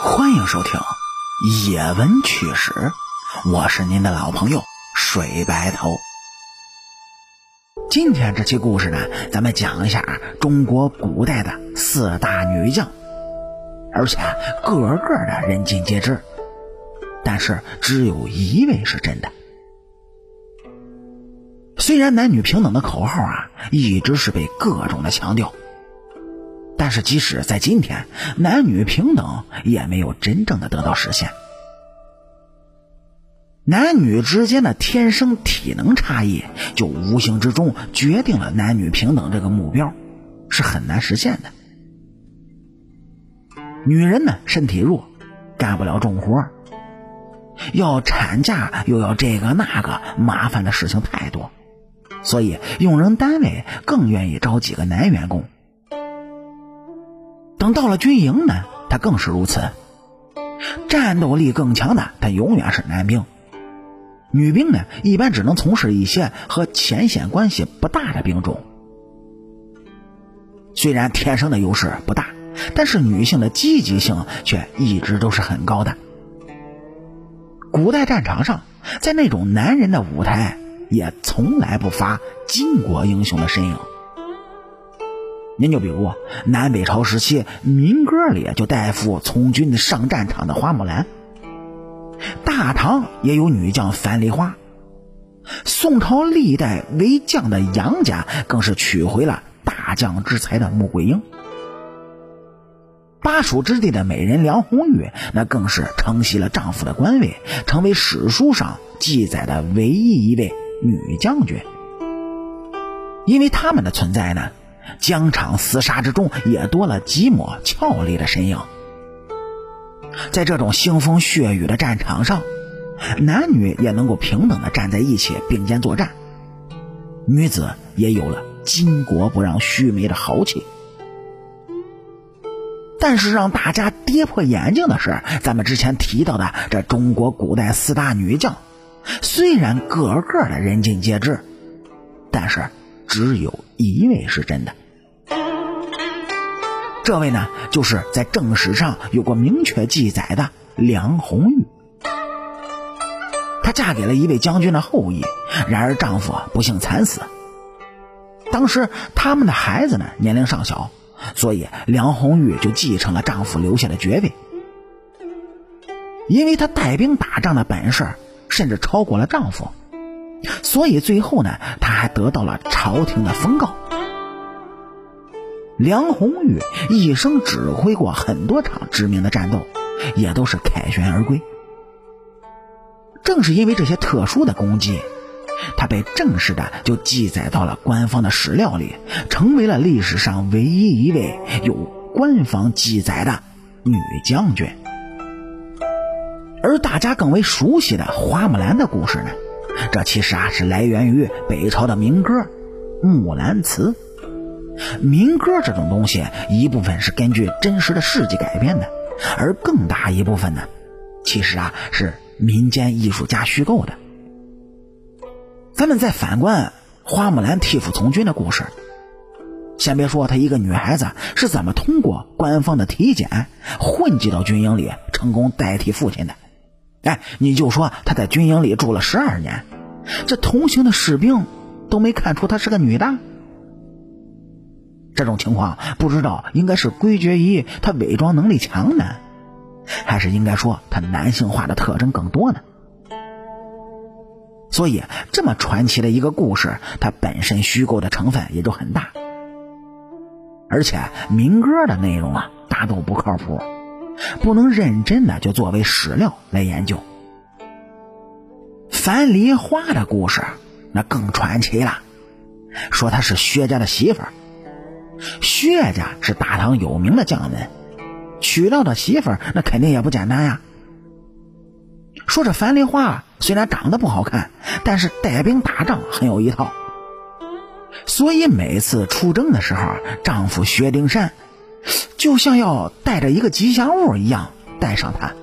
欢迎收听《野闻趣史》，我是您的老朋友水白头。今天这期故事呢，咱们讲一下中国古代的四大女将，而且个个的人尽皆知，但是只有一位是真的。虽然男女平等的口号啊，一直是被各种的强调。是，即使在今天，男女平等也没有真正的得到实现。男女之间的天生体能差异，就无形之中决定了男女平等这个目标是很难实现的。女人呢，身体弱，干不了重活，要产假又要这个那个，麻烦的事情太多，所以用人单位更愿意招几个男员工。等到了军营呢，他更是如此。战斗力更强的，他永远是男兵。女兵呢，一般只能从事一些和前线关系不大的兵种。虽然天生的优势不大，但是女性的积极性却一直都是很高的。古代战场上，在那种男人的舞台，也从来不乏巾帼英雄的身影。您就比如南北朝时期民歌里就带副从军上战场的花木兰，大唐也有女将樊梨花，宋朝历代为将的杨家更是娶回了大将之才的穆桂英，巴蜀之地的美人梁红玉那更是承袭了丈夫的官位，成为史书上记载的唯一一位女将军，因为他们的存在呢。疆场厮杀之中，也多了几抹俏丽的身影。在这种腥风血雨的战场上，男女也能够平等的站在一起并肩作战，女子也有了巾帼不让须眉的豪气。但是让大家跌破眼镜的是，咱们之前提到的这中国古代四大女将，虽然个个的人尽皆知，但是只有一位是真的。这位呢，就是在正史上有过明确记载的梁红玉。她嫁给了一位将军的后裔，然而丈夫不幸惨死。当时他们的孩子呢年龄尚小，所以梁红玉就继承了丈夫留下的爵位。因为她带兵打仗的本事甚至超过了丈夫，所以最后呢，她还得到了朝廷的封诰。梁红玉一生指挥过很多场知名的战斗，也都是凯旋而归。正是因为这些特殊的功绩，她被正式的就记载到了官方的史料里，成为了历史上唯一一位有官方记载的女将军。而大家更为熟悉的花木兰的故事呢，这其实啊是来源于北朝的民歌《木兰辞》。民歌这种东西，一部分是根据真实的事迹改编的，而更大一部分呢，其实啊是民间艺术家虚构的。咱们再反观花木兰替父从军的故事，先别说她一个女孩子是怎么通过官方的体检混迹到军营里，成功代替父亲的，哎，你就说她在军营里住了十二年，这同行的士兵都没看出她是个女的。这种情况不知道应该是归结于他伪装能力强呢，还是应该说他男性化的特征更多呢？所以这么传奇的一个故事，它本身虚构的成分也就很大，而且民歌的内容啊大都不靠谱，不能认真的就作为史料来研究。樊梨花的故事那更传奇了，说她是薛家的媳妇儿。薛家是大唐有名的将门，娶到的媳妇儿那肯定也不简单呀。说这樊梨花虽然长得不好看，但是带兵打仗很有一套，所以每次出征的时候，丈夫薛丁山就像要带着一个吉祥物一样带上她。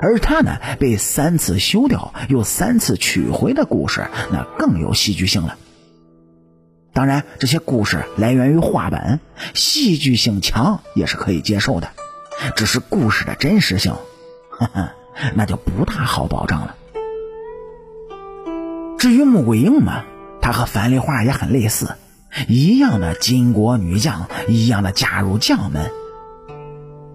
而她呢被三次休掉又三次娶回的故事，那更有戏剧性了。当然，这些故事来源于话本，戏剧性强也是可以接受的。只是故事的真实性，呵呵，那就不大好保证了。至于穆桂英嘛，她和樊梨花也很类似，一样的巾帼女将，一样的嫁入将门。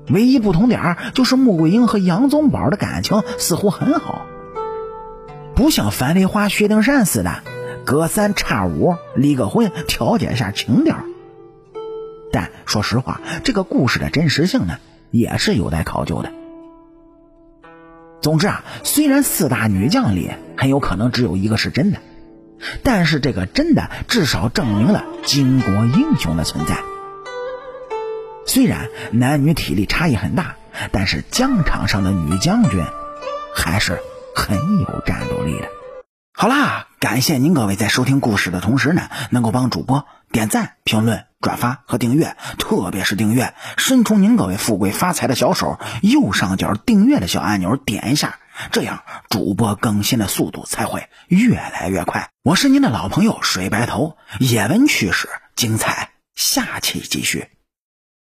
唯一不同点就是穆桂英和杨宗保的感情似乎很好，不像樊梨花、薛丁山似的隔三差五离个婚，调节一下情调。但说实话，这个故事的真实性呢，也是有待考究的。总之啊，虽然四大女将里很有可能只有一个是真的，但是这个真的至少证明了巾帼英雄的存在。虽然男女体力差异很大，但是疆场上的女将军还是很有战斗力的。好啦，感谢您各位在收听故事的同时呢，能够帮主播点赞、评论。转发和订阅，特别是订阅，伸出您各位富贵发财的小手，右上角订阅的小按钮点一下，这样主播更新的速度才会越来越快。我是您的老朋友水白头，野闻趣事精彩，下期继续。